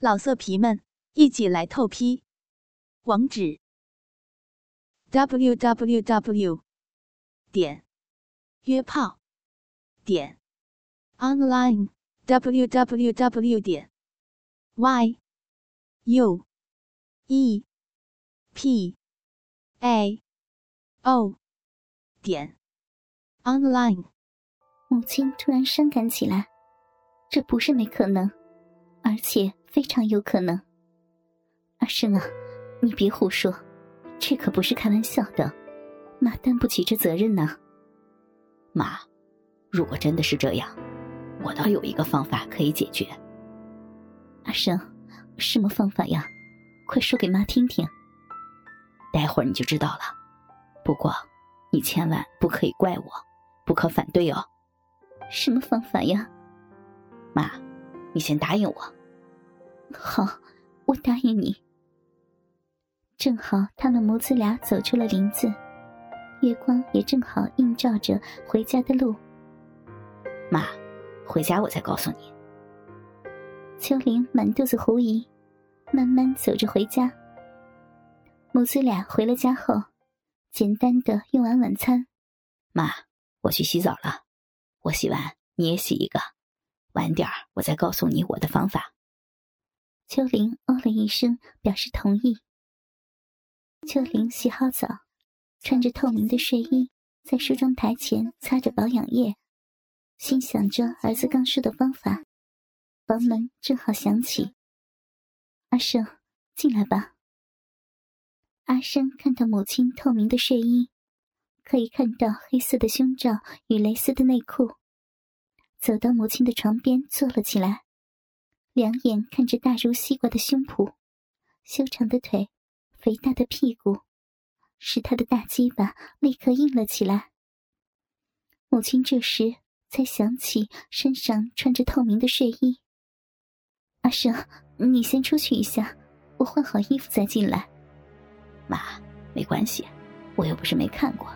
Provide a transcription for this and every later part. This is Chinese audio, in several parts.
老色皮们，一起来透批！网址：w w w 点约炮点 online w w w 点 y u e p a o 点 online。母亲突然伤感起来，这不是没可能，而且。非常有可能，阿生啊，你别胡说，这可不是开玩笑的，妈担不起这责任呐。妈，如果真的是这样，我倒有一个方法可以解决。阿生，什么方法呀？快说给妈听听。待会儿你就知道了。不过，你千万不可以怪我，不可反对哦。什么方法呀？妈，你先答应我。好，我答应你。正好他们母子俩走出了林子，月光也正好映照着回家的路。妈，回家我再告诉你。秋玲满肚子狐疑，慢慢走着回家。母子俩回了家后，简单的用完晚餐。妈，我去洗澡了，我洗完你也洗一个，晚点儿我再告诉你我的方法。秋玲哦了一声，表示同意。秋玲洗好澡，穿着透明的睡衣，在梳妆台前擦着保养液，心想着儿子刚说的方法。房门正好响起，阿生，进来吧。阿生看到母亲透明的睡衣，可以看到黑色的胸罩与蕾丝的内裤，走到母亲的床边坐了起来。两眼看着大如西瓜的胸脯，修长的腿，肥大的屁股，使他的大鸡巴立刻硬了起来。母亲这时才想起身上穿着透明的睡衣。阿生，你先出去一下，我换好衣服再进来。妈，没关系，我又不是没看过，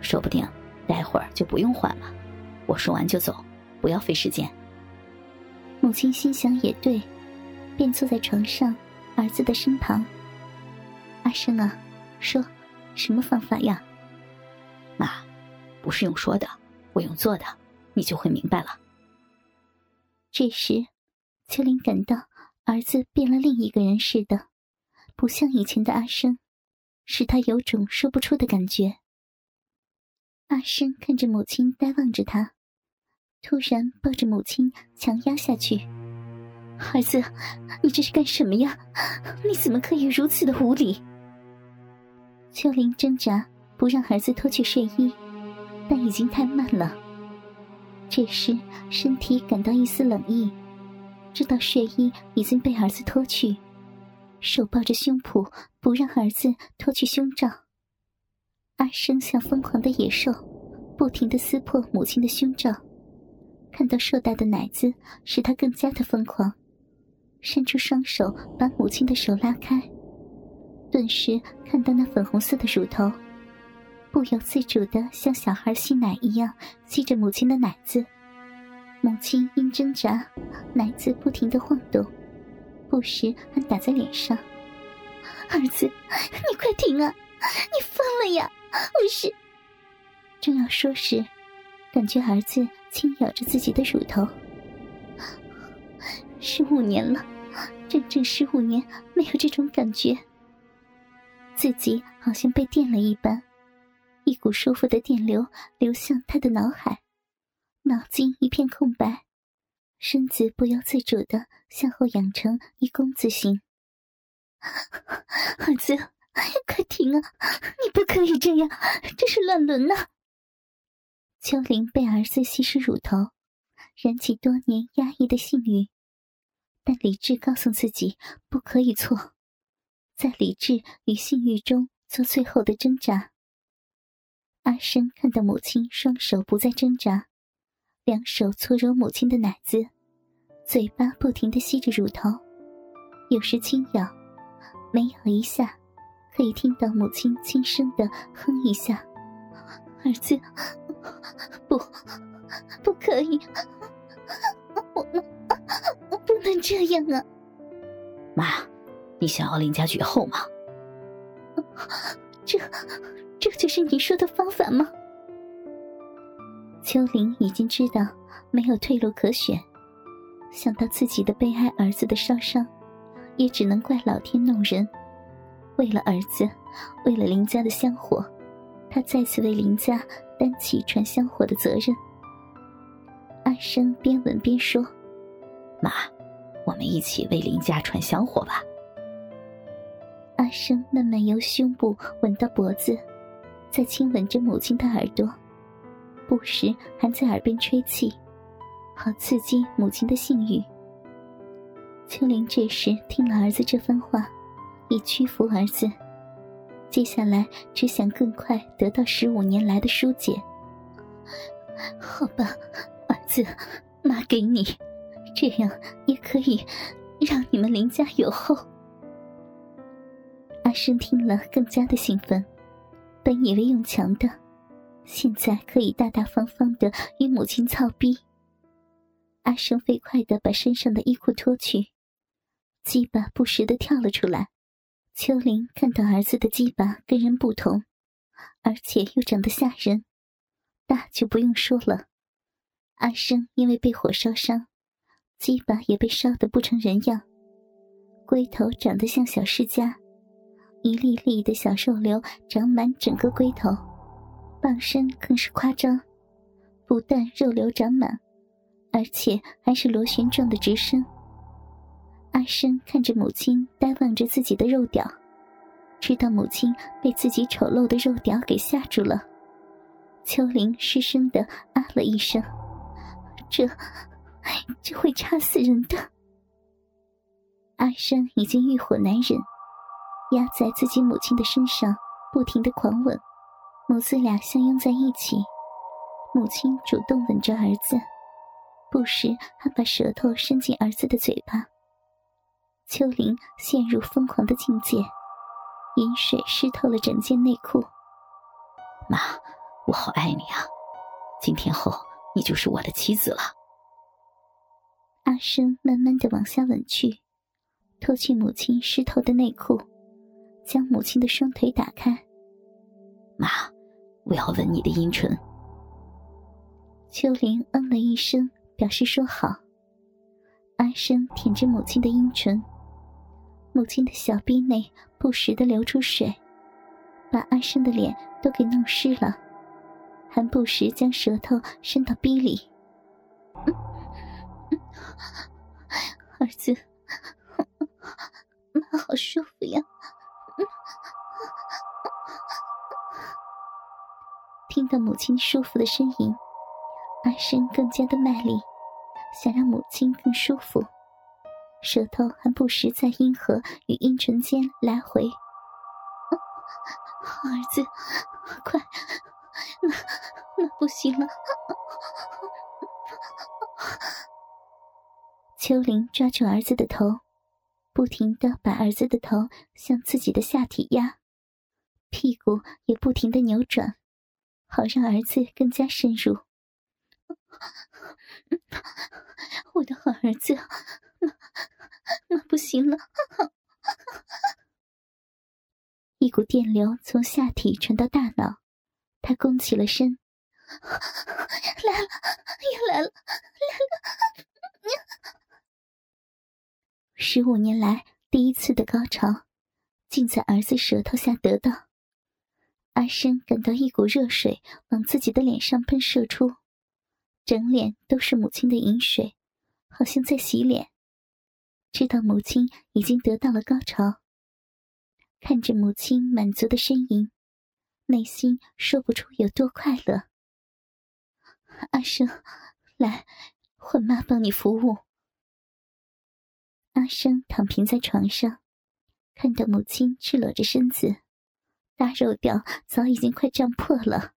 说不定待会儿就不用换了。我说完就走，不要费时间。母亲心想也对，便坐在床上，儿子的身旁。阿生啊，说，什么方法呀？妈，不是用说的，我用做的，你就会明白了。这时，秋玲感到儿子变了另一个人似的，不像以前的阿生，使他有种说不出的感觉。阿生看着母亲，呆望着他。突然抱着母亲强压下去，儿子，你这是干什么呀？你怎么可以如此的无礼？秋玲挣扎不让儿子脱去睡衣，但已经太慢了。这时身体感到一丝冷意，知道睡衣已经被儿子脱去，手抱着胸脯不让儿子脱去胸罩。阿生像疯狂的野兽，不停的撕破母亲的胸罩。看到硕大的奶子，使他更加的疯狂，伸出双手把母亲的手拉开，顿时看到那粉红色的乳头，不由自主的像小孩吸奶一样吸着母亲的奶子。母亲因挣扎，奶子不停的晃动，不时还打在脸上。儿子，你快停啊！你疯了呀！我是……正要说时，感觉儿子。轻咬着自己的乳头，十五年了，整整十五年没有这种感觉。自己好像被电了一般，一股舒服的电流流向他的脑海，脑筋一片空白，身子不由自主的向后仰成一弓字形。儿子，快停啊！你不可以这样，这是乱伦呐！秋玲被儿子吸食乳头，燃起多年压抑的性欲，但理智告诉自己不可以错，在理智与性欲中做最后的挣扎。阿生看到母亲双手不再挣扎，两手搓揉母亲的奶子，嘴巴不停的吸着乳头，有时轻咬，每咬一下，可以听到母亲轻声的哼一下。儿子。不，不可以！我我不能这样啊！妈，你想要林家绝后吗？这，这就是你说的方法吗？秋玲已经知道没有退路可选，想到自己的悲哀儿子的烧伤，也只能怪老天弄人。为了儿子，为了林家的香火，他再次为林家担起传香火的责任。阿生边吻边说：“妈，我们一起为林家传香火吧。”阿生慢慢由胸部吻到脖子，再亲吻着母亲的耳朵，不时还在耳边吹气，好刺激母亲的性欲。秋玲这时听了儿子这番话，已屈服儿子，接下来只想更快得到十五年来的疏解。好吧，儿子，妈给你，这样也可以让你们林家有后。阿生听了更加的兴奋，本以为用强的，现在可以大大方方的与母亲操逼。阿生飞快的把身上的衣裤脱去，鸡巴不时的跳了出来。秋玲看到儿子的鸡巴跟人不同，而且又长得吓人，大就不用说了。阿生因为被火烧伤，鸡巴也被烧得不成人样，龟头长得像小世家。一粒粒的小肉瘤长满整个龟头，棒身更是夸张，不但肉瘤长满，而且还是螺旋状的直升。阿生看着母亲呆望着自己的肉屌，知道母亲被自己丑陋的肉屌给吓住了。秋玲失声的啊了一声：“这，这会插死人的。”阿生已经欲火难忍。压在自己母亲的身上，不停的狂吻，母子俩相拥在一起。母亲主动吻着儿子，不时还把舌头伸进儿子的嘴巴。秋玲陷入疯狂的境界，饮水湿透了整件内裤。妈，我好爱你啊！今天后你就是我的妻子了。阿生慢慢的往下吻去，脱去母亲湿透的内裤。将母亲的双腿打开，妈，我要吻你的阴唇。秋玲嗯了一声，表示说好。阿生舔着母亲的阴唇，母亲的小臂内不时的流出水，把阿生的脸都给弄湿了，还不时将舌头伸到逼里。儿子，妈好舒服呀。听到母亲舒服的呻吟，阿生更加的卖力，想让母亲更舒服，舌头还不时在阴核与阴唇间来回。儿子，快，那那不行了！秋玲抓住儿子的头，不停的把儿子的头向自己的下体压，屁股也不停的扭转。好让儿子更加深入。我的好儿子，妈，妈不行了！一股电流从下体传到大脑，他弓起了身。来了，又来了，来了！十五年来第一次的高潮，竟在儿子舌头下得到。阿生感到一股热水往自己的脸上喷射出，整脸都是母亲的饮水，好像在洗脸。知道母亲已经得到了高潮，看着母亲满足的呻吟，内心说不出有多快乐。阿生，来，换妈帮你服务。阿生躺平在床上，看到母亲赤裸着身子。大肉屌早已经快胀破了。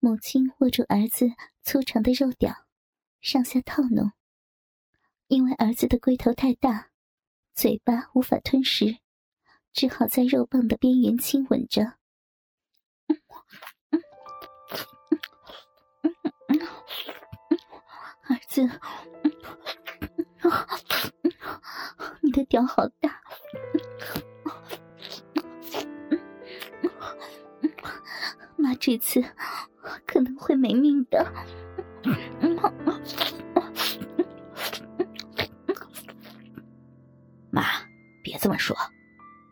母亲握住儿子粗长的肉屌，上下套弄。因为儿子的龟头太大，嘴巴无法吞食，只好在肉棒的边缘亲吻着。儿子，你的屌好大，妈这次可能会没命的。这么说，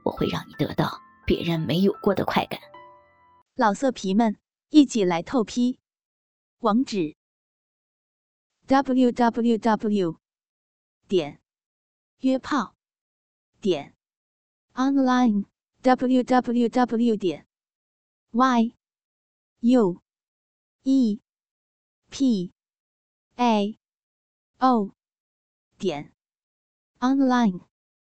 我会让你得到别人没有过的快感。老色皮们，一起来透批，网址：w w w 点约炮点 online w w w 点 y u e p a o 点 online。